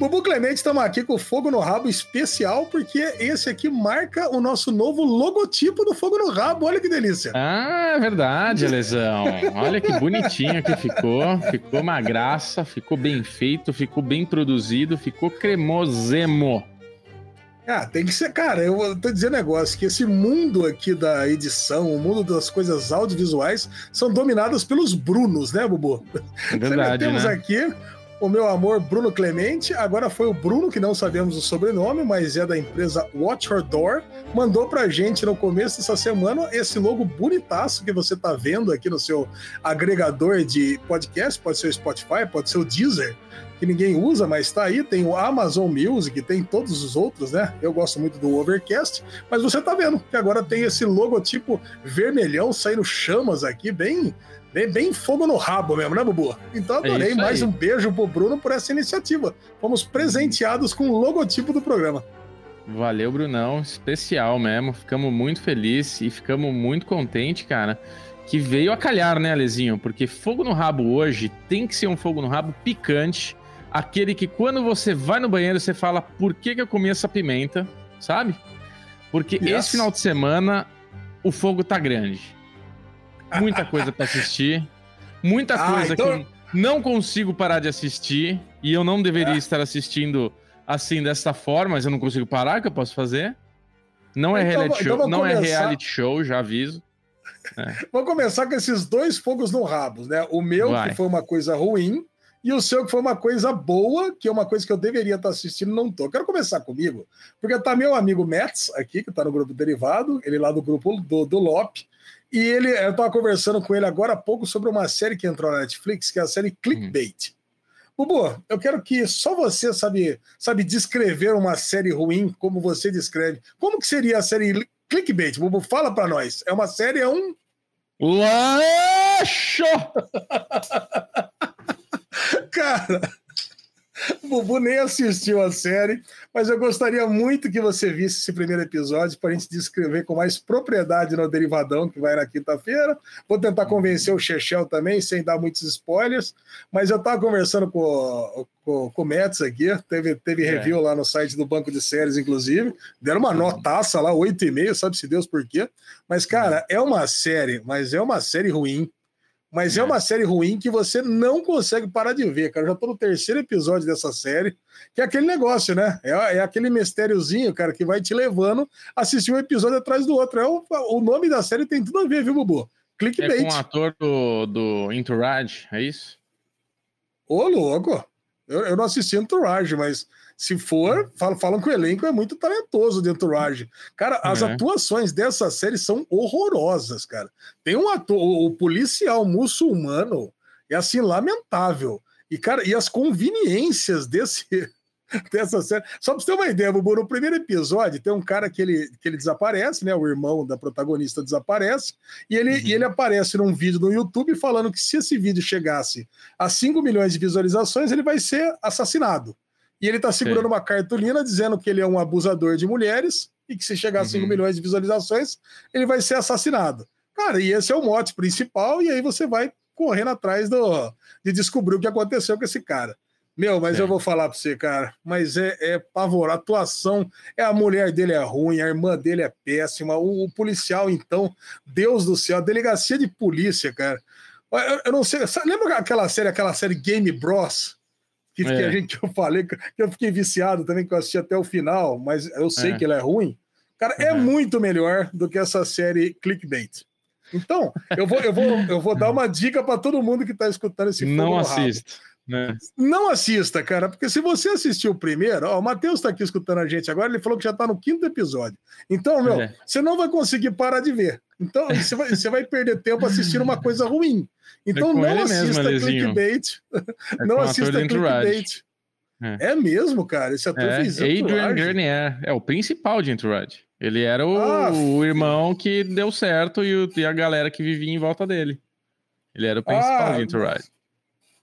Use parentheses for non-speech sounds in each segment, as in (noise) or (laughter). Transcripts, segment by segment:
Bubu Clemente, estamos aqui com o Fogo no Rabo especial, porque esse aqui marca o nosso novo logotipo do Fogo no Rabo. Olha que delícia. Ah, é verdade, Lesão. Olha que bonitinho que ficou. Ficou uma graça, ficou bem feito, ficou bem produzido, ficou cremosemo. Ah, tem que ser, cara, eu tô dizendo negócio, que esse mundo aqui da edição, o mundo das coisas audiovisuais, são dominados pelos Brunos, né, Bubu? É verdade, Temos né? aqui o meu amor Bruno Clemente, agora foi o Bruno, que não sabemos o sobrenome, mas é da empresa Watch Your Door, mandou pra gente no começo dessa semana esse logo bonitaço que você tá vendo aqui no seu agregador de podcast, pode ser o Spotify, pode ser o Deezer, que ninguém usa, mas tá aí, tem o Amazon Music, tem todos os outros, né? Eu gosto muito do Overcast, mas você tá vendo que agora tem esse logotipo vermelhão saindo chamas aqui, bem Bem, bem, fogo no rabo mesmo, né, Bubu? Então adorei. É Mais um beijo pro Bruno por essa iniciativa. Fomos presenteados com o logotipo do programa. Valeu, Brunão. Especial mesmo. Ficamos muito felizes e ficamos muito contentes, cara, que veio a calhar, né, Alezinho? Porque fogo no rabo hoje tem que ser um fogo no rabo picante. Aquele que quando você vai no banheiro, você fala, por que, que eu comi essa pimenta? Sabe? Porque Yes. esse final de semana o fogo tá grande. Muita coisa pra assistir. Muita Ah, coisa então- que eu não consigo parar de assistir. E eu não deveria estar assistindo assim, dessa forma, mas eu não consigo parar, o que eu posso fazer? Não é Então, reality então show, não é reality show, já aviso. Vamos começar com esses dois fogos no rabo, né? O meu, Vai. que foi uma coisa ruim, e o seu, que foi uma coisa boa, que é uma coisa que eu deveria estar assistindo, não tô. Quero começar comigo, porque tá meu amigo Metz aqui, que tá no grupo derivado, ele lá do grupo do, do LOP, e ele, eu tava conversando com ele agora há pouco sobre uma série que entrou na Netflix, que é a série Clickbait. Bubu, eu quero que só você sabe, sabe descrever uma série ruim como você descreve. Como que seria a série Clickbait? Bubu, fala pra nós. É uma série, é um Laxo! (laughs) (laughs) Cara, o Bubu nem assistiu a série, mas eu gostaria muito que você visse esse primeiro episódio para a gente descrever com mais propriedade no Derivadão, que vai na quinta-feira. Vou tentar convencer o Chechel também, sem dar muitos spoilers. Mas eu estava conversando com, com, com o Metz aqui, teve, teve É. review lá no site do Banco de Séries, inclusive. Deram uma notaça lá, 8,5, sabe-se Deus por quê. Mas, cara, é uma série, mas é uma série ruim. Mas é. É. uma série ruim que você não consegue parar de ver, cara. Eu já tô no terceiro episódio dessa série, que é aquele negócio, né? É, é aquele mistériozinho, cara, que vai te levando a assistir um episódio atrás do outro. É o, o nome da série tem tudo a ver, viu, Bubu? É Clickbait. com o ator do, do Entourage, é isso? Ô, louco! Eu, eu não assisti Entourage, mas se for, falam, falam que o elenco é muito talentoso de Entourage. Cara, as É. atuações dessa série são horrorosas, cara. Tem um ator, o, o policial muçulmano é assim, lamentável. E, cara, e as conveniências desse. (laughs) Dessa série. Só pra você ter uma ideia, Bubu, no primeiro episódio tem um cara que ele, que ele desaparece, né? O irmão da protagonista desaparece, e ele, Uhum. e ele aparece num vídeo no YouTube falando que se esse vídeo chegasse a 5 milhões de visualizações, ele vai ser assassinado. E ele tá segurando uma cartolina dizendo que ele é um abusador de mulheres e que se chegar a 5 Uhum. milhões de visualizações, ele vai ser assassinado. Cara, e esse é o mote principal, e aí você vai correndo atrás do, de descobrir o que aconteceu com esse cara. Meu, mas É. eu vou falar pra você, cara, mas é, é pavor, a atuação, é a mulher dele é ruim, a irmã dele é péssima, o, o policial, então, Deus do céu, a delegacia de polícia, cara. Eu, eu não sei, lembra aquela série, aquela série Game Bros? Que, que É. a gente que (laughs) eu falei, que eu fiquei viciado também, que eu assisti até o final, mas eu sei É. que ela é ruim. Cara, é Uhum. muito melhor do que essa série Clickbait. Então, eu vou, eu vou, eu vou dar (laughs) uma dica para todo mundo que está escutando esse não no rabo. Né? Não assista, cara, porque se você assistiu o primeiro, ó, o Matheus está aqui escutando a gente agora, ele falou que já está no quinto episódio. Então, meu, É. você não vai conseguir parar de ver. Então, você vai, você vai perder tempo assistindo uma coisa ruim. Então, É não mesmo, assista Alezinho. clickbait. É não assista clickbait. É. É. mesmo, cara. Esse ator É, fez Adrian Entourage. Grenier, é o principal de Entourage. Ele era o, Ah, o irmão que deu certo e, o- e a galera que vivia em volta dele. Ele era o principal Ah, de Entourage.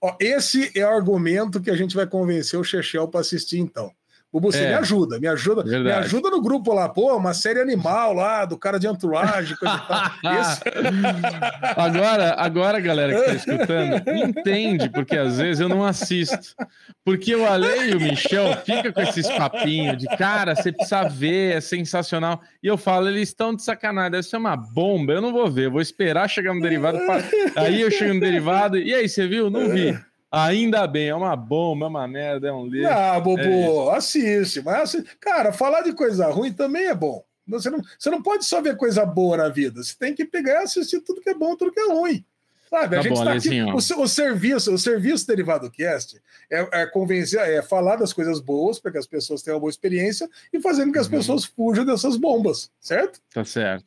Ó, esse é o argumento que a gente vai convencer o Chechel para assistir, então. Bubu, você é. me ajuda, me ajuda, Verdade. me ajuda no grupo lá, pô, uma série animal lá, do cara de entourage, coisa e tal. (laughs) agora, agora, galera que tá escutando, entende, porque às vezes eu não assisto. Porque o Ale e o Michel fica com esses papinhos de cara, você precisa ver, é sensacional. E eu falo, eles estão de sacanagem, deve ser uma bomba, eu não vou ver, eu vou esperar chegar no derivado. Pra... Aí eu chego no derivado, e aí, você viu? Não vi. Ainda bem, é uma bomba, é uma merda, é um livro. Ah, Bobo, é assiste, mas assiste. cara, falar de coisa ruim também é bom. Você não, você não pode só ver coisa boa na vida, você tem que pegar e assistir tudo que é bom, tudo que é ruim. Sabe, a tá gente bom, tá aqui, o, o, serviço, o serviço derivado cast é, é, convencer, é falar das coisas boas para que as pessoas tenham uma boa experiência e fazendo que as uhum. pessoas fujam dessas bombas, certo? Tá certo.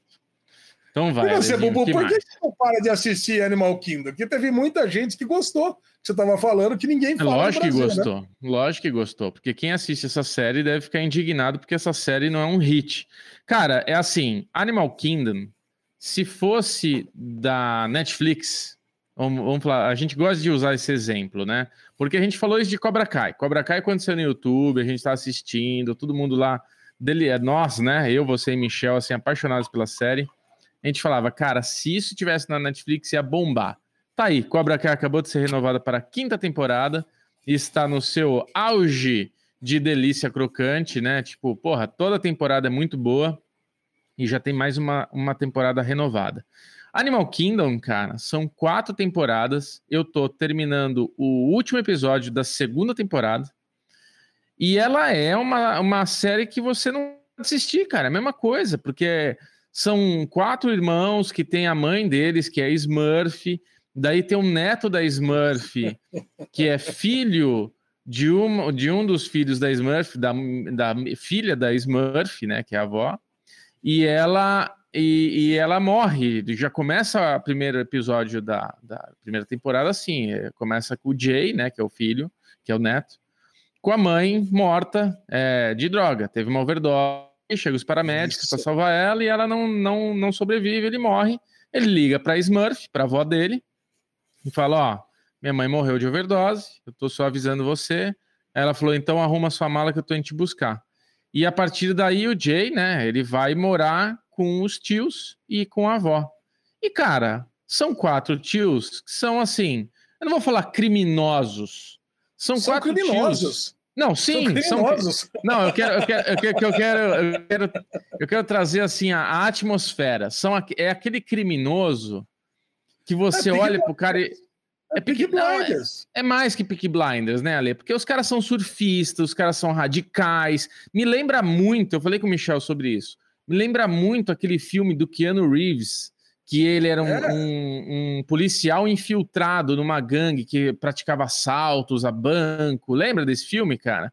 Então vai. E você, Bubu, por que você não para de assistir Animal Kingdom? Porque teve muita gente que gostou. Que você estava falando que ninguém fala. Lógico Brasil, que né? gostou. Né? Lógico que gostou. Porque quem assiste essa série deve ficar indignado porque essa série não é um hit. Cara, é assim: Animal Kingdom, se fosse da Netflix, vamos, vamos falar, a gente gosta de usar esse exemplo, né? Porque a gente falou isso de Cobra Kai. Cobra Kai aconteceu no YouTube, a gente está assistindo, todo mundo lá. Dele, é nós, né? Eu, você e Michel, assim, apaixonados pela série a gente falava, cara, se isso tivesse na Netflix ia bombar. Tá aí, Cobra Kai acabou de ser renovada para a quinta temporada, está no seu auge de delícia crocante, né? Tipo, porra, toda temporada é muito boa e já tem mais uma, uma temporada renovada. Animal Kingdom, cara, são quatro temporadas. Eu tô terminando o último episódio da segunda temporada. E ela é uma, uma série que você não assistir, cara. É a mesma coisa, porque são quatro irmãos que tem a mãe deles, que é Smurf. Daí tem um neto da Smurf, que é filho de um, de um dos filhos da Smurf, da, da filha da Smurf, né, que é a avó. E ela e, e, ela morre. Já começa o primeiro episódio da, da primeira temporada assim. É, começa com o Jay, né, que é o filho, que é o neto, com a mãe morta é, de droga. Teve uma overdose chega os paramédicos para salvar ela e ela não, não, não sobrevive, ele morre. Ele liga para Smurf, para avó dele, e fala: Ó, minha mãe morreu de overdose, eu tô só avisando você. Ela falou: então arruma sua mala que eu tô indo te buscar. E a partir daí o Jay, né, ele vai morar com os tios e com a avó. E cara, são quatro tios que são assim, eu não vou falar criminosos, são, são quatro criminosos. tios não, sim, são, são, (laughs) Não, eu quero, eu quero, eu quero, eu quero, eu quero, eu quero trazer assim a, a atmosfera. São é aquele criminoso que você é olha pro cara e é, é Peaky Blinders. É, é, mais que Peaky Blinders, né, Ale? Porque os caras são surfistas, os caras são radicais. Me lembra muito, eu falei com o Michel sobre isso. Me lembra muito aquele filme do Keanu Reeves, que ele era um, é. um, um, policial infiltrado numa gangue que praticava assaltos a banco. Lembra desse filme, cara?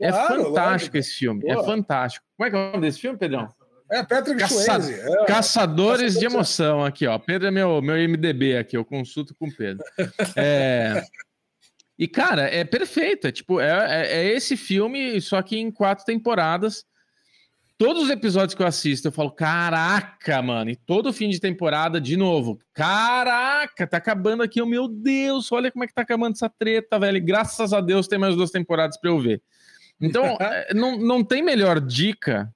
É claro, fantástico esse filme. É Pô. É fantástico. Como é que é o nome desse filme, Pedrão? É Patrick Caça... Swayze. É. Caçadores de emoção aqui, ó. Pedro é meu, meu MDB aqui, eu consulto com o Pedro. (laughs) É... E, cara, é perfeito. É tipo, é, é, é esse filme, só que em quatro temporadas todos os episódios que eu assisto, eu falo, caraca, mano, e todo fim de temporada, de novo, caraca, tá acabando aqui, oh, meu Deus, olha como é que tá acabando essa treta, velho, graças a Deus tem mais duas temporadas para eu ver. Então, é, (laughs) não, não tem melhor dica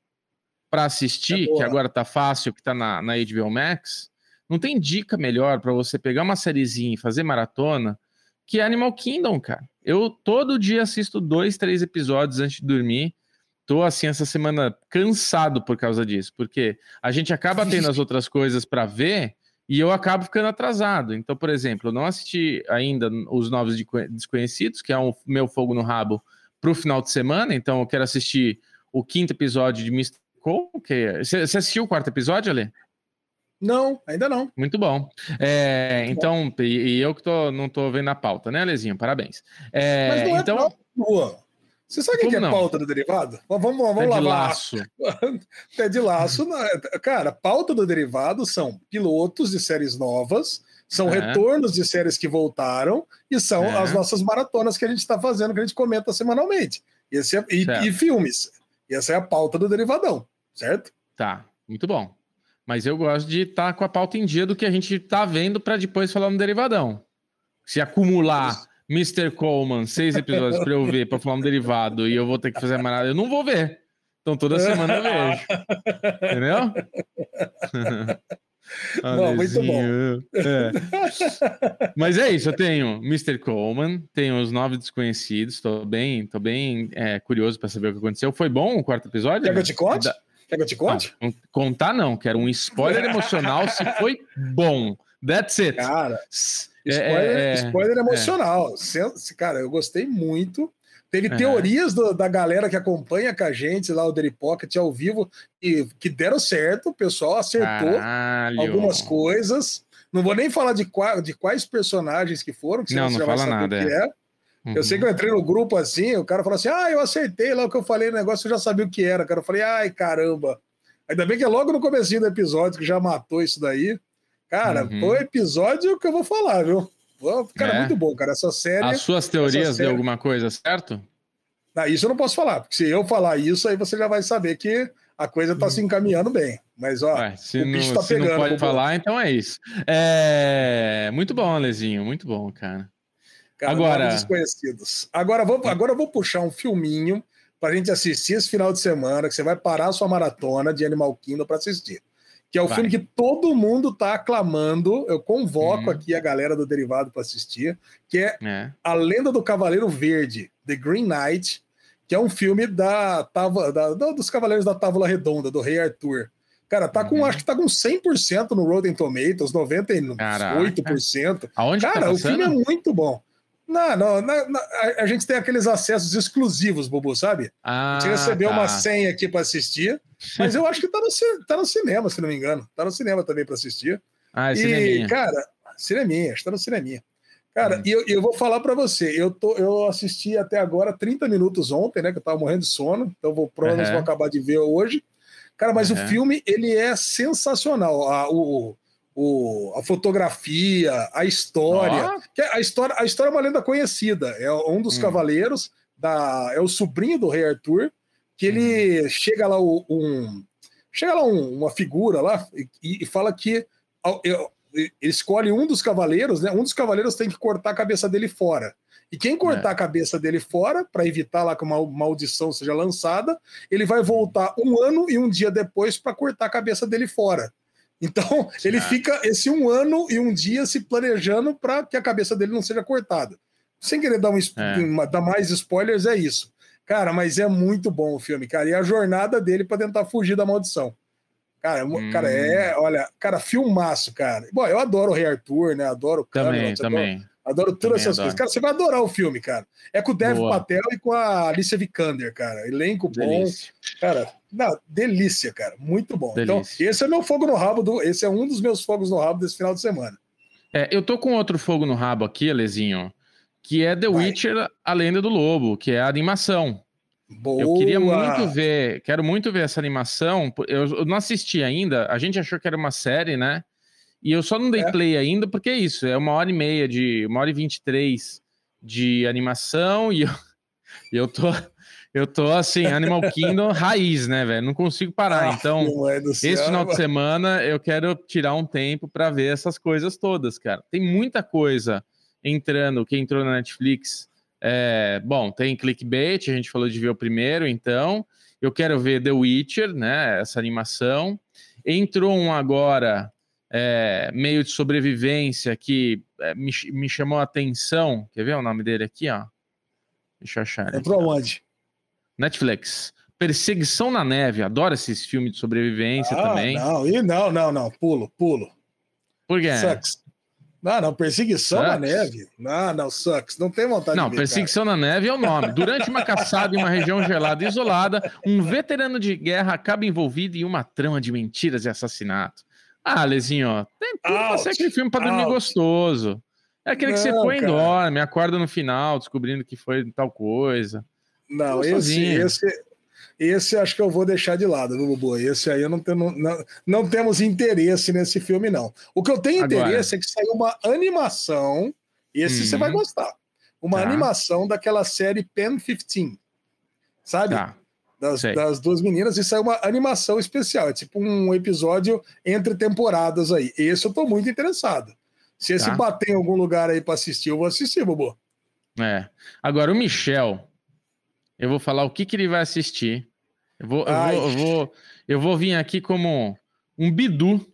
para assistir, é que agora tá fácil, que tá na, na HBO Max, não tem dica melhor para você pegar uma sériezinha e fazer maratona que Animal Kingdom, cara. Eu todo dia assisto dois, três episódios antes de dormir, tô assim essa semana cansado por causa disso, porque a gente acaba tendo as outras coisas para ver e eu acabo ficando atrasado. Então, por exemplo, eu não assisti ainda os Novos Desconhecidos, que é o meu fogo no rabo para o final de semana, então eu quero assistir o quinto episódio de Mr. Cole. Que... Você assistiu o quarto episódio, Ale? Não, ainda não. Muito bom. É, então, e, e, eu que tô, não tô vendo a pauta, né, Alezinho? Parabéns. É, Mas não é então, você sabe o que é pauta do derivado? Vamos, vamos, vamos lá. laço. (laughs) Pé de laço. Cara, pauta do derivado são pilotos de séries novas, são é. retornos de séries que voltaram e são é. as nossas maratonas que a gente está fazendo, que a gente comenta semanalmente. Esse é, e, e, filmes. E essa é a pauta do derivadão, certo? Tá, muito bom. Mas eu gosto de estar tá com a pauta em dia do que a gente está vendo para depois falar no derivadão. Se acumular Mr. Coleman, seis episódios pra eu ver, pra falar um derivado, e eu vou ter que fazer a marada, eu não vou ver. Então toda semana eu vejo. Entendeu? (laughs) Não, muito bom. É. Mas é isso, eu tenho Mr. Coleman, tenho os Nove Desconhecidos, tô bem, tô bem é, curioso para saber o que aconteceu. Foi bom o quarto episódio? Quer que eu te conte? Quer que eu te conte? Não, contar não, quero um spoiler emocional se foi bom. That's it. Cara, spoiler, é, é, spoiler é. emocional. Cara, eu gostei muito. Teve uhum. teorias do, da galera que acompanha com a gente lá, o Daily Pocket ao vivo, e, que deram certo, o pessoal acertou Caralho. algumas coisas. Não vou nem falar de, qua, de quais personagens que foram, que não, não fala nada. É. Uhum. Eu sei que eu entrei no grupo assim, o cara falou assim: ah, eu acertei lá o que eu falei no negócio, eu já sabia o que era. Cara, eu falei, ai, caramba. Ainda bem que é logo no começo do episódio que já matou isso daí. Cara, uhum. foi o episódio que eu vou falar, viu? Cara, é. muito bom, cara. Essa série. As suas teorias série... de alguma coisa, certo? Não, isso eu não posso falar, porque se eu falar isso, aí você já vai saber que a coisa tá se encaminhando bem. Mas, ó, Ué, se, não, tá se não pode falar, então é isso. É... Muito bom, Alezinho, muito bom, cara. cara agora... Desconhecidos. Agora, vou, agora eu vou puxar um filminho pra gente assistir esse final de semana, que você vai parar a sua maratona de Animal Kingdom para assistir que é o Vai. filme que todo mundo está aclamando. Eu convoco uhum. aqui a galera do Derivado para assistir, que é, é, A Lenda do Cavaleiro Verde, The Green Knight, que é um filme da, tava, da, dos Cavaleiros da Távola Redonda, do Rei Arthur. Cara, tá com, uhum. acho que tá com 100% no Rotten Tomatoes, 98%. Caraca. Aonde Cara, tá o filme é muito bom. Não, não, não, não, a, gente tem aqueles acessos exclusivos, Bubu, sabe? Ah, a gente recebeu tá. uma senha aqui para assistir, mas eu acho que tá no, tá no cinema, se não me engano. Tá no cinema também para assistir. Ah, é e, cineminha. cara, cineminha, está no cineminha. Cara, hum. e eu, eu vou falar para você, eu, tô, eu assisti até agora 30 minutos ontem, né, que eu tava morrendo de sono, então vou, provavelmente uhum. vou acabar de ver hoje. Cara, mas uhum. o filme, ele é sensacional. A, o, o, a fotografia, a história. Oh. a história. A história é uma lenda conhecida. É um dos hum. cavaleiros, da, é o sobrinho do rei Arthur, que ele hum. chega lá um, um chega lá um, uma figura lá e, e fala que ele escolhe um dos cavaleiros, né? Um dos cavaleiros tem que cortar a cabeça dele fora. E quem cortar é. a cabeça dele fora, para evitar lá que uma maldição seja lançada, ele vai voltar um ano e um dia depois para cortar a cabeça dele fora. Então, ele fica esse um ano e um dia se planejando para que a cabeça dele não seja cortada. Sem querer dar, um, é. dar mais spoilers, é isso. Cara, mas é muito bom o filme, cara. E a jornada dele para tentar fugir da maldição. Cara, hum. cara, é, olha, cara, filmaço, cara. Bom, eu adoro o Rei Arthur, né? Adoro o Também, também. Adoro, adoro todas também essas adoro. coisas. Cara, você vai adorar o filme, cara. É com o Dev Boa. Patel e com a Alicia Vikander, cara. Elenco Delícia. bom. Cara, não, delícia, cara. Muito bom. Então, delícia. Então, esse é meu fogo no rabo do. Esse é um dos meus fogos no rabo desse final de semana. É, eu tô com outro fogo no rabo aqui, Alezinho, que é The Vai. Witcher, a lenda do lobo, que é a animação. Boa. Eu queria muito ver, quero muito ver essa animação. Eu, eu, não assisti ainda. A gente achou que era uma série, né? E eu só não dei é. play ainda porque é isso. É uma hora e meia de, uma hora e vinte e três de animação e eu, (laughs) eu tô eu tô assim, Animal Kingdom raiz, né, velho? Não consigo parar. Ah, então, esse final de semana eu quero tirar um tempo para ver essas coisas todas, cara. Tem muita coisa entrando, que entrou na Netflix. É, bom, tem clickbait, a gente falou de ver o primeiro, então. Eu quero ver The Witcher, né? Essa animação. Entrou um agora, é, meio de sobrevivência, que é, me, me chamou a atenção. Quer ver o nome dele aqui, ó? Deixa eu achar. Entrou onde? Netflix. Perseguição na Neve. Adoro esses filmes de sobrevivência ah, também. Não, e não, não, não. Pulo, pulo. Por quê? Sucks. Não, não, perseguição sucks. na neve. Não, não, sucks. Não tem vontade não, de Não, perseguição cara. na neve é o nome. Durante uma caçada em uma região gelada e isolada, um veterano de guerra acaba envolvido em uma trama de mentiras e assassinato. Ah, Lezinho, tem tudo ser aquele filme pra dormir Out. gostoso. É aquele não, que você põe e dorme, acorda no final, descobrindo que foi tal coisa. Não, esse, esse, esse acho que eu vou deixar de lado, viu, Bubu? Esse aí eu não, tenho, não, não temos interesse nesse filme, não. O que eu tenho Agora. interesse é que saiu uma animação, esse uhum. você vai uhum. gostar. Uma tá. animação daquela série Pen 15, sabe? Tá. Das, das, duas meninas, e saiu uma animação especial, é tipo um episódio entre temporadas aí. Esse eu tô muito interessado. Se esse tá. bater em algum lugar aí para assistir, eu vou assistir, Bubu. É. Agora, o Michel, eu vou falar o que, que ele vai assistir. Eu vou, eu vou, eu vou, eu vou vir aqui como um bidu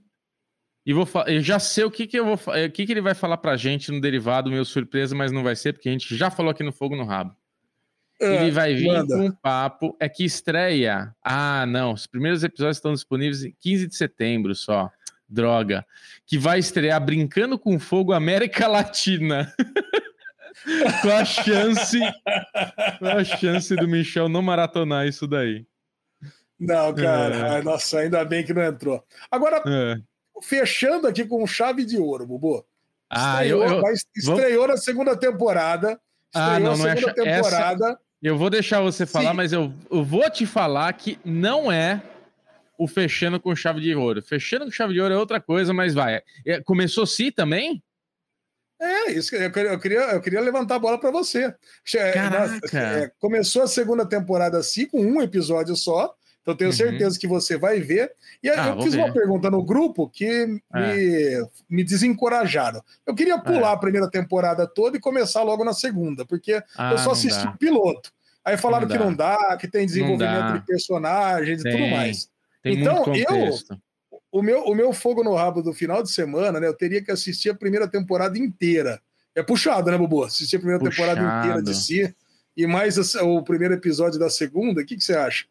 e vou eu já sei o que, que eu vou o que, que ele vai falar pra gente no derivado, meu surpresa, mas não vai ser, porque a gente já falou aqui no Fogo no Rabo. É, ele vai vir manda. com um papo. É que estreia. Ah, não. Os primeiros episódios estão disponíveis em 15 de setembro só. Droga. Que vai estrear Brincando com Fogo América Latina. (laughs) com a chance. com a chance do Michel não maratonar isso daí. Não, cara. É. Nossa, ainda bem que não entrou. Agora, é. fechando aqui com chave de ouro, Bubu. Ah, estreou, eu, eu... estreou Vamos... na segunda temporada. Ah, não, não é temporada. Essa... Eu vou deixar você falar, Sim. mas eu, eu vou te falar que não é o fechando com chave de ouro. Fechando com chave de ouro é outra coisa, mas vai. É, começou sim também? É, isso eu queria, eu queria, eu queria levantar a bola para você. Caraca. É, começou a segunda temporada assim, com um episódio só. Então tenho uhum. certeza que você vai ver. E ah, eu fiz ver. uma pergunta no grupo que é. me, me desencorajaram. Eu queria pular é. a primeira temporada toda e começar logo na segunda, porque ah, eu só assisti o piloto. Aí falaram não que não dá, que tem desenvolvimento de personagens tem, e tudo mais. então, eu. O meu, o meu fogo no rabo do final de semana, né? Eu teria que assistir a primeira temporada inteira. É puxado, né, Bobo? Assistir a primeira puxado. temporada inteira de si e mais o primeiro episódio da segunda. O que, que você acha?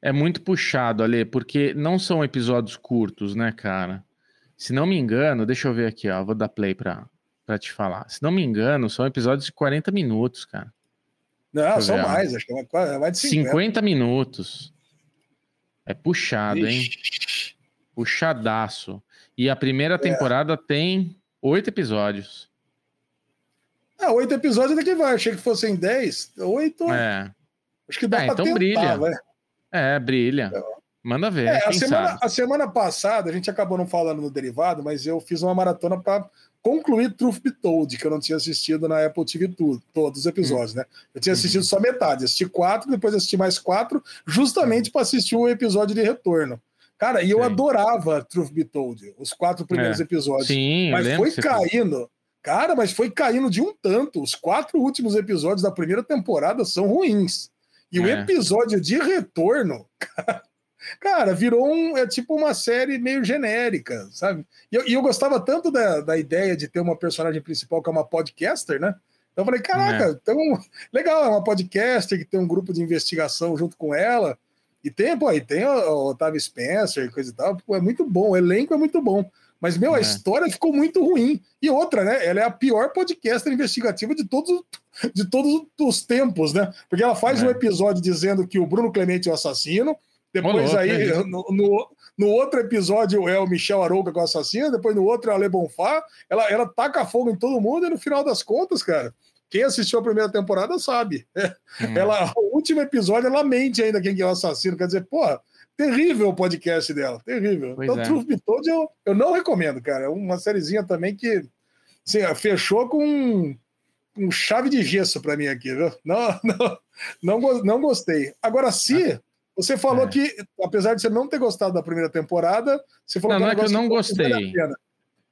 É muito puxado, Ale, porque não são episódios curtos, né, cara? Se não me engano, deixa eu ver aqui, ó, vou dar play pra, pra te falar. Se não me engano, são episódios de 40 minutos, cara. Não, são mais, acho que é mais de 50. 50 minutos. É puxado, Ixi. hein? Puxadaço. E a primeira é. temporada é. tem oito episódios. Ah, oito episódios daqui vai. Achei que fossem dez. Oito. É. Acho que dá ah, pra então tentar, brilha. É, brilha. Manda ver. É, a, semana, a, semana, passada, a gente acabou não falando no derivado, mas eu fiz uma maratona para concluir Truth Be Told, que eu não tinha assistido na Apple TV tudo, todos os episódios, hum. né? Eu tinha assistido uhum. só metade, assisti quatro, depois assisti mais quatro, justamente para assistir o episódio de retorno. Cara, e eu Sim. adorava Truth Be Told, os quatro primeiros é. episódios. Sim, mas foi caindo. Cara, mas foi caindo de um tanto. Os quatro últimos episódios da primeira temporada são ruins. E é. o episódio de retorno, (laughs) cara, virou um. É tipo uma série meio genérica, sabe? E eu, e eu gostava tanto da, da ideia de ter uma personagem principal que é uma podcaster, né? Então eu falei, caraca, é. então, legal, é uma podcaster que tem um grupo de investigação junto com ela. E tem, pô, e tem o, o Otávio Spencer e coisa e tal. Pô, é muito bom, o elenco é muito bom. Mas, meu, a é. história ficou muito ruim. E outra, né? Ela é a pior podcaster investigativa de todos, de todos os tempos, né? Porque ela faz é. um episódio dizendo que o Bruno Clemente é o assassino. Depois aí, é (laughs) no, no, no, outro episódio é o Michel Arouca com o assassino. Depois no outro é a Le Bonfá. Ela, ela taca fogo em todo mundo e no final das contas, cara, quem assistiu a primeira temporada sabe. Hum. Ela, o último episódio, ela mente ainda quem que é o assassino. Quer dizer, porra, terrível o podcast dela, terrível. Pois então, é. Truth Be Told eu, eu não recomendo, cara. É uma sériezinha também que assim, fechou com um chave de gesso para mim aqui, viu? Não, (laughs) não, não, não gostei. Agora, se ah, você falou é. que, apesar de você não ter gostado da primeira temporada, você falou não, que não é que eu não gostei.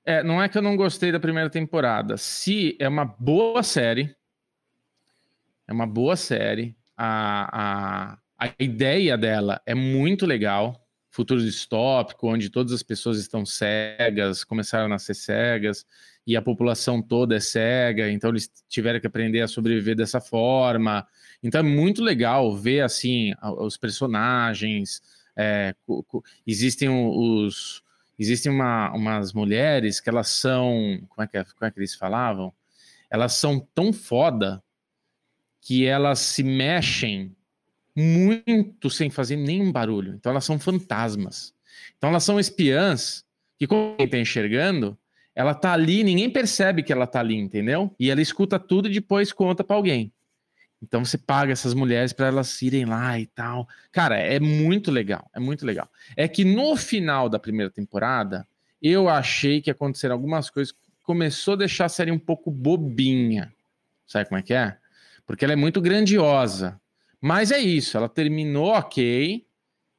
É, não é que eu não gostei da primeira temporada. Se é uma boa série, é uma boa série. A, a, a ideia dela é muito legal. Futuro distópico, onde todas as pessoas estão cegas, começaram a nascer cegas, e a população toda é cega, então eles tiveram que aprender a sobreviver dessa forma. Então é muito legal ver assim os personagens. É, existem os existem uma, umas mulheres que elas são como é que é, como é que eles falavam? Elas são tão foda que elas se mexem muito sem fazer nenhum barulho. Então elas são fantasmas. Então elas são espiãs que quando quem está enxergando, ela tá ali, ninguém percebe que ela tá ali, entendeu? E ela escuta tudo e depois conta para alguém. Então você paga essas mulheres para elas irem lá e tal. Cara, é muito legal, é muito legal. É que no final da primeira temporada, eu achei que aconteceram algumas coisas que começou a deixar a série um pouco bobinha. Sabe como é que é? Porque ela é muito grandiosa. Mas é isso, ela terminou ok.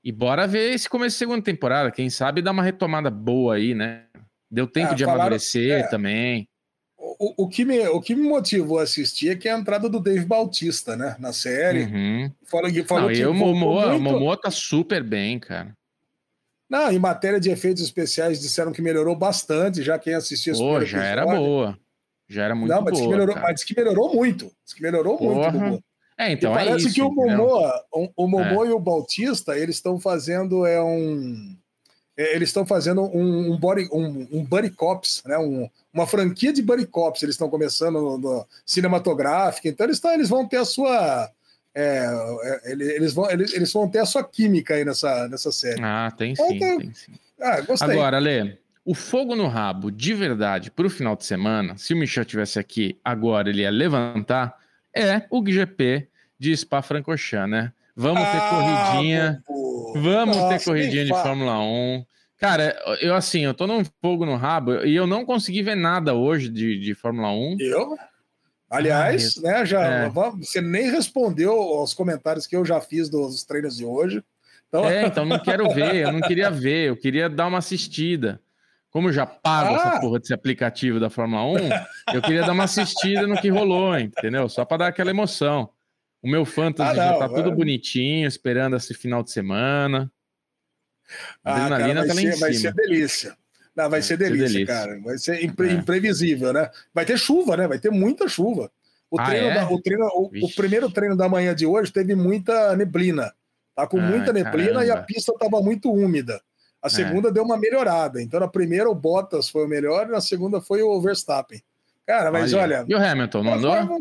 E bora ver esse começo da segunda temporada. Quem sabe dar uma retomada boa aí, né? Deu tempo é, de falaram, amadurecer é, também. O, o, que me, o que me motivou a assistir é que é a entrada do Dave Bautista, né? Na série. Uhum. Fala, falou Não, que e o Momoa, muito... Momoa tá super bem, cara. Não, em matéria de efeitos especiais, disseram que melhorou bastante, já quem assistiu Pô, já era boa. Já era muito Não, mas boa. melhorou, cara. mas que melhorou muito. Diz que melhorou Porra. muito. É, então e é parece isso. que o? Momoa, o, o Momoa e o Bautista, eles estão fazendo é um é, eles estão fazendo um, um body um, um buddy cops, né? Um, uma franquia de buddy cops. Eles estão começando no, no cinematográfica, então eles, tão, eles vão ter a sua é, é, eles, vão eles, eles vão ter a sua química aí nessa nessa série. Ah, tem sim, Então, tem sim. Ah, gostei. Agora, Lê, o fogo no rabo, de verdade, pro final de semana, se o Michel tivesse aqui agora, ele ia levantar, é o GP de Spa-Francorchamps, né? Vamos ter Ah, corridinha, Bubu. Vamos Nossa, ter corridinha de fala. Fórmula 1. Cara, eu assim, eu tô num fogo no rabo e eu não consegui ver nada hoje de, de Fórmula 1. Eu? Aliás, né, já é. você nem respondeu aos comentários que eu já fiz dos treinos de hoje. Então, É, (laughs) então não quero ver, eu não queria ver, eu queria dar uma assistida. Como eu já pago Ah. essa porra desse aplicativo da Fórmula 1, eu queria dar uma assistida no que rolou, entendeu? Só para dar aquela emoção. O meu fantasy Ah, já não, tá tudo é. bonitinho, esperando esse final de semana. A ah, cara, adrenalina vai, tá ser, vai ser delícia. Não, vai Vai ser ser delícia, delícia. cara. Vai ser impre- É. imprevisível, né? Vai ter chuva, né? Vai ter muita chuva. O, Ah, treino é? da- o, treino, o, o primeiro treino da manhã de hoje teve muita neblina. Tá com Ah, muita neblina e a caramba. pista estava muito úmida. A segunda deu uma melhorada. Então, na primeira, o Bottas foi o melhor, e na segunda foi o Verstappen. Cara, mas olha. E o Hamilton, não andou?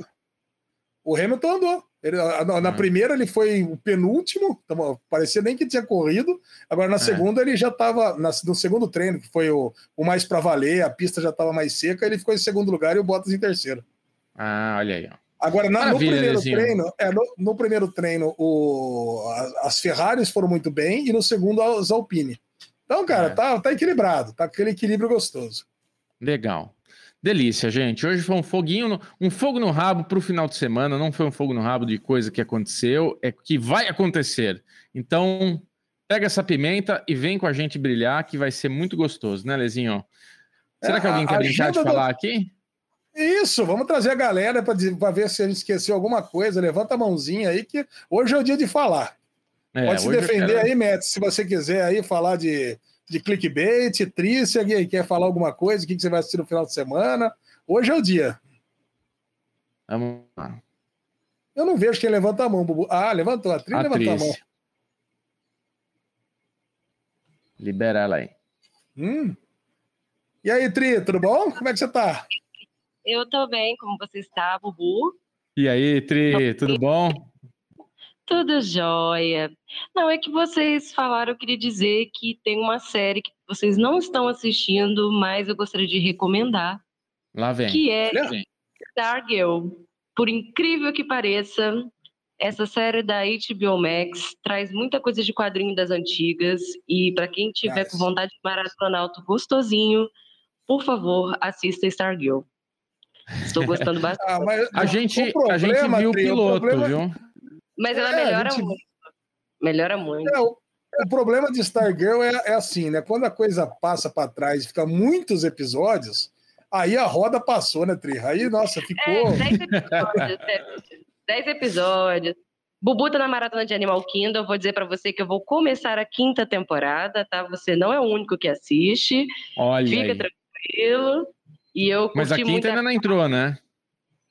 O Hamilton andou. Ele, na na Ah. primeira ele foi o penúltimo, tava- parecia nem que tinha corrido. Agora na É. segunda ele já estava no segundo treino, que foi o, o mais para valer, a pista já estava mais seca, ele ficou em segundo lugar e o Bottas em terceiro. Ah, olha aí, ó. Agora na- no primeiro Lezinho. treino, é, no, no primeiro treino o, a- as Ferraris foram muito bem e no segundo as Alpine. Então, cara, É. tá, tá equilibrado, tá aquele equilíbrio gostoso. Legal. Delícia, gente. Hoje foi um foguinho, no- um fogo no rabo para o final de semana. Não foi um fogo no rabo de coisa que aconteceu, é que vai acontecer. Então, pega essa pimenta e vem com a gente brilhar, que vai ser muito gostoso, né, Lezinho? Será É, que alguém a quer brincar de agenda do- falar aqui? Isso, vamos trazer a galera para ver se a gente esqueceu alguma coisa. Levanta a mãozinha aí, que hoje é o dia de falar. É, Pode se defender quero- aí, Metz, se você quiser aí falar de, de clickbait, Trícia, e quer falar alguma coisa, o que, que você vai assistir no final de semana. Hoje é o dia. Vamos lá. Eu não vejo quem levanta a mão, Bubu. Ah, levantou. A Tri A levantou a mão. Libera ela aí. Hum. E aí, Tri, tudo bom? Como é que você tá? Eu tô bem, como você está, Bubu? E aí, Tri, tudo bom? Tudo jóia. Não, é que vocês falaram, eu queria dizer que tem uma série que vocês não estão assistindo, mas eu gostaria de recomendar, Lá vem. que é. Stargirl. Por incrível que pareça, essa série da HBO Max traz muita coisa de quadrinho das antigas e para quem tiver Nice. com vontade de maratonar alto gostosinho, por favor, assista Stargirl. Estou gostando (laughs) bastante. Ah, mas A gente, o a gente problema, viu o piloto, problema- viu? Mas ela É, melhora gente- muito. Melhora muito. É, o, o problema de Stargirl é, é assim, né? Quando a coisa passa para trás e fica muitos episódios, aí a roda passou, né, Tri? Aí, nossa, ficou. É, 10 episódios. 10 episódios. Bubu tá na maratona de Animal Kingdom. Eu vou dizer pra você que eu vou começar a quinta temporada, tá? Você não é o único que assiste. Olha Fica aí. tranquilo. E eu Mas a quinta ainda não entrou, né?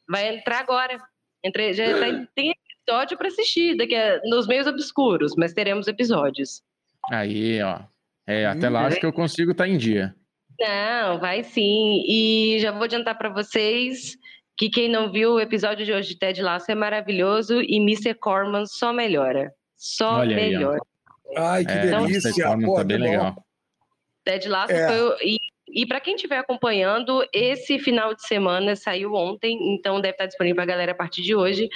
Vai entrar agora. Entre... Já tá... tem episódio pra assistir, daqui a... nos meios obscuros, mas teremos episódios. Aí, ó. É, até Hum, lá é. acho que eu consigo estar em dia. Não, vai sim. E já vou adiantar para vocês que quem não viu o episódio de hoje de Ted Lasso é maravilhoso e Mr. Corman só melhora. Só Olha aí, melhora. Ai, que É, delícia. Mr. Corman Pô, tá bem bom. legal. Ted Lasso É. foi. E, e para quem estiver acompanhando, esse final de semana saiu ontem, então deve estar disponível para a galera a partir de hoje.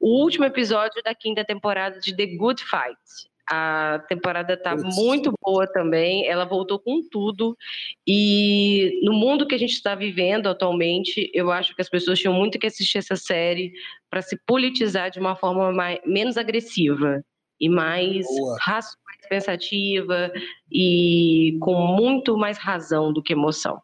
O último episódio da quinta temporada de The Good Fight. A temporada tá Putz. muito boa também, ela voltou com tudo. E no mundo que a gente está vivendo atualmente, eu acho que as pessoas tinham muito que assistir essa série para se politizar de uma forma mais, menos agressiva e mais racional, pensativa e com muito mais razão do que emoção.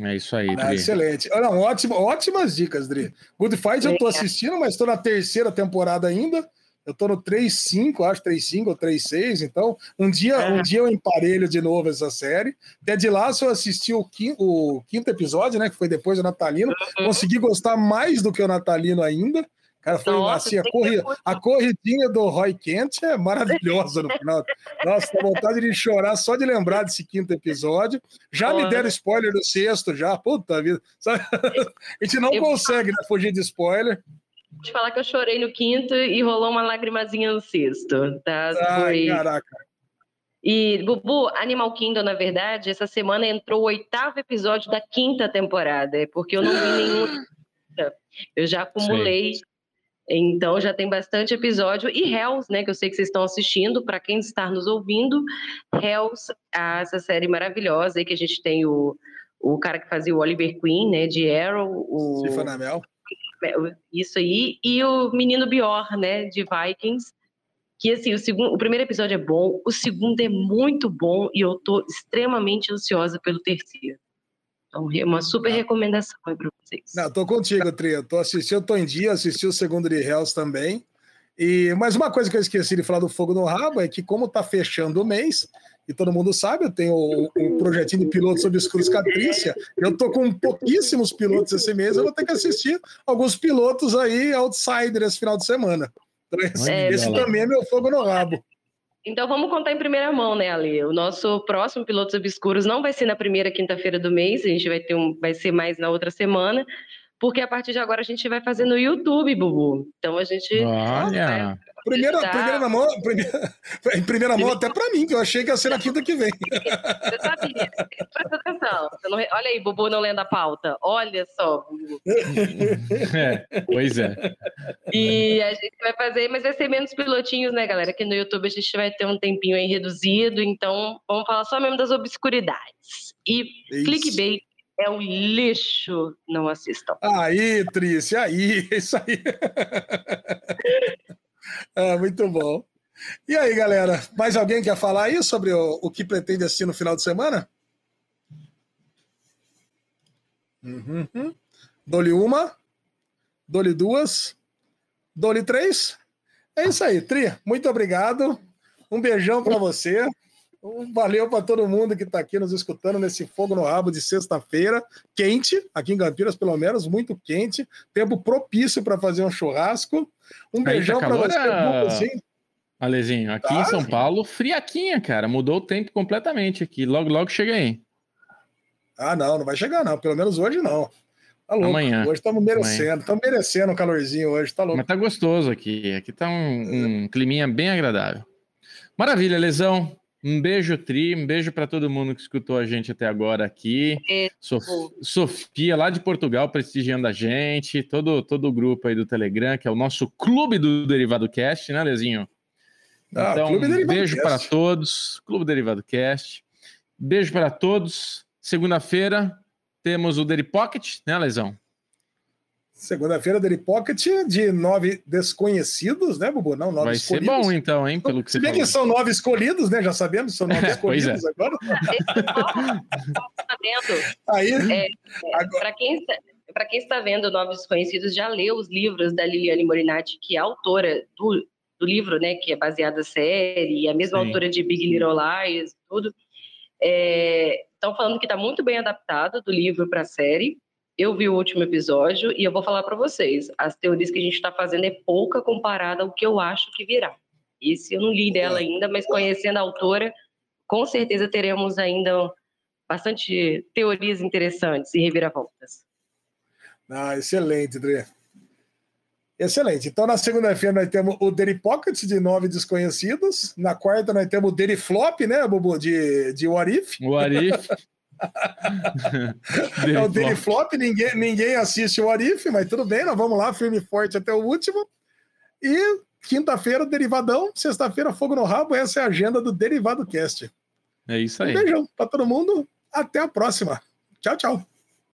É isso aí, ah, Excelente. Não, ótimo, ótimas dicas, Dri. Good Fight eu tô assistindo, mas tô na terceira temporada ainda. Eu tô no 3.5, acho 3.5 ou 3.6, então um dia, é. um dia eu emparelho de novo essa série. Ted Lasso eu assisti o quinto, o quinto episódio, né, que foi depois do Natalino. Uhum. Consegui gostar mais do que o Natalino ainda. Cara, foi Nossa, assim, a, corri... a corridinha do Roy Kent é maravilhosa no final. Nossa, dá vontade de chorar só de lembrar desse quinto episódio. Já Olha. me deram spoiler do sexto, já. Puta vida. (laughs) A gente não eu... consegue né, fugir de spoiler. Vou te falar que eu chorei no quinto e rolou uma lagrimazinha no sexto. Tá? Ai, foi... caraca. E, Bubu, Animal Kingdom, na verdade, essa semana entrou o oitavo episódio da quinta temporada, é porque eu não vi nenhum. (gasps) Eu já acumulei Sim. Então já tem bastante episódio. E Hells, né, que eu sei que vocês estão assistindo, para quem está nos ouvindo, Hells, essa série maravilhosa aí que a gente tem o, o cara que fazia o Oliver Queen, né, de Arrow, o Cifanamel. Isso aí, e o menino Bior, né, de Vikings. Que assim, o segundo, o primeiro episódio é bom, o segundo é muito bom e eu tô extremamente ansiosa pelo terceiro. Então, é uma super recomendação para vocês. Não, tô contigo, Tria. Tô assistindo, tô em dia, assisti o segundo de Hells também. E mais uma coisa que eu esqueci de falar do Fogo no Rabo é que, como tá fechando o mês, e todo mundo sabe, eu tenho o, o projetinho de pilotos obscuros Catrícia. Eu tô com pouquíssimos pilotos esse mês, eu vou ter que assistir alguns pilotos aí, outsider, esse final de semana. Então, esse, é, esse também é meu fogo no rabo. Então vamos contar em primeira mão, né, Ali? O nosso próximo Pilotos Obscuros não vai ser na primeira quinta-feira do mês, a gente vai ter um, vai ser mais na outra semana, porque a partir de agora a gente vai fazer no YouTube, Bubu. Então a gente. Olha! Primeira, tá... primeira primeira, (laughs) em primeira mão até para mim, que eu achei que ia ser na quinta que vem. (laughs) Você sabia, presta atenção. Não... Olha aí, Bubu não lendo a pauta. Olha só, Bubu. (laughs) É, pois é. E a gente vai fazer, mas vai ser menos pilotinhos, né, galera? Aqui no YouTube a gente vai ter um tempinho aí reduzido, então vamos falar só mesmo das obscuridades. E Isso. clickbait é um lixo, não assistam. Aí, Trícia, aí, (laughs) isso aí. Ah, muito bom. E aí, galera, mais alguém quer falar aí sobre o, o que pretende assistir no final de semana? Uhum. Uma, dole duas, dole três. É isso aí, Tri. Muito obrigado. Um beijão para você. Valeu para todo mundo que está aqui nos escutando nesse fogo no rabo de sexta-feira, quente, aqui em Campinas, pelo menos, muito quente, tempo propício para fazer um churrasco. Um tá beijão para você, assim. Alezinho, aqui tá? em São Paulo, friaquinha, cara. Mudou o tempo completamente aqui. Logo, logo chega aí. Ah, não, não vai chegar, não. Pelo menos hoje não. Tá louco. Amanhã. Hoje estamos merecendo. Estamos merecendo um calorzinho hoje, tá louco. Mas tá gostoso aqui. Aqui tá um, um climinha bem agradável. Maravilha, Lesão. Um beijo, Tri, um beijo para todo mundo que escutou a gente até agora aqui. Sof Sofia, lá de Portugal, prestigiando a gente, todo, todo o grupo aí do Telegram, que é o nosso clube do Derivado Cast, né, Lezinho? Ah, então, um beijo para todos, Clube Derivado Cast. Beijo para todos. Segunda-feira temos o Deri Pocket, né, Lesão? Segunda-feira dele Pocket de nove desconhecidos, né, Bubu? Não, nove Vai escolhidos. ser bom, então, hein? Pelo que Se bem que são nove escolhidos, né? Já sabemos, são (laughs) nove é. escolhidos é. agora. Aí, é, é, Para quem, quem está vendo Novos Desconhecidos, já leu os livros da Liliane Morinati, que é autora do, do livro, né? Que é baseada na série, a mesma Sim. autora de Big Little Lies, tudo. Estão é, falando que está muito bem adaptado do livro para a série. Eu vi o último episódio e eu vou falar para vocês. As teorias que a gente está fazendo é pouca comparada ao que eu acho que virá. Esse eu não li dela ainda, mas conhecendo a autora, com certeza teremos ainda bastante teorias interessantes e reviravoltas. Ah, excelente, Dre. Excelente. Então, na segunda-feira, nós temos o Daily Pocket de nove desconhecidos. Na quarta, nós temos o Daily Flop, né, Bubu? De, de What If. What If. (laughs) é o Daily Flop, ninguém, ninguém assiste o Arif, mas tudo bem, nós vamos lá, firme e forte até o último. E quinta-feira, Derivadão, sexta-feira, Fogo no Rabo, essa é a agenda do Derivado Cast. É isso aí. Um beijão para todo mundo, até a próxima. Tchau, tchau.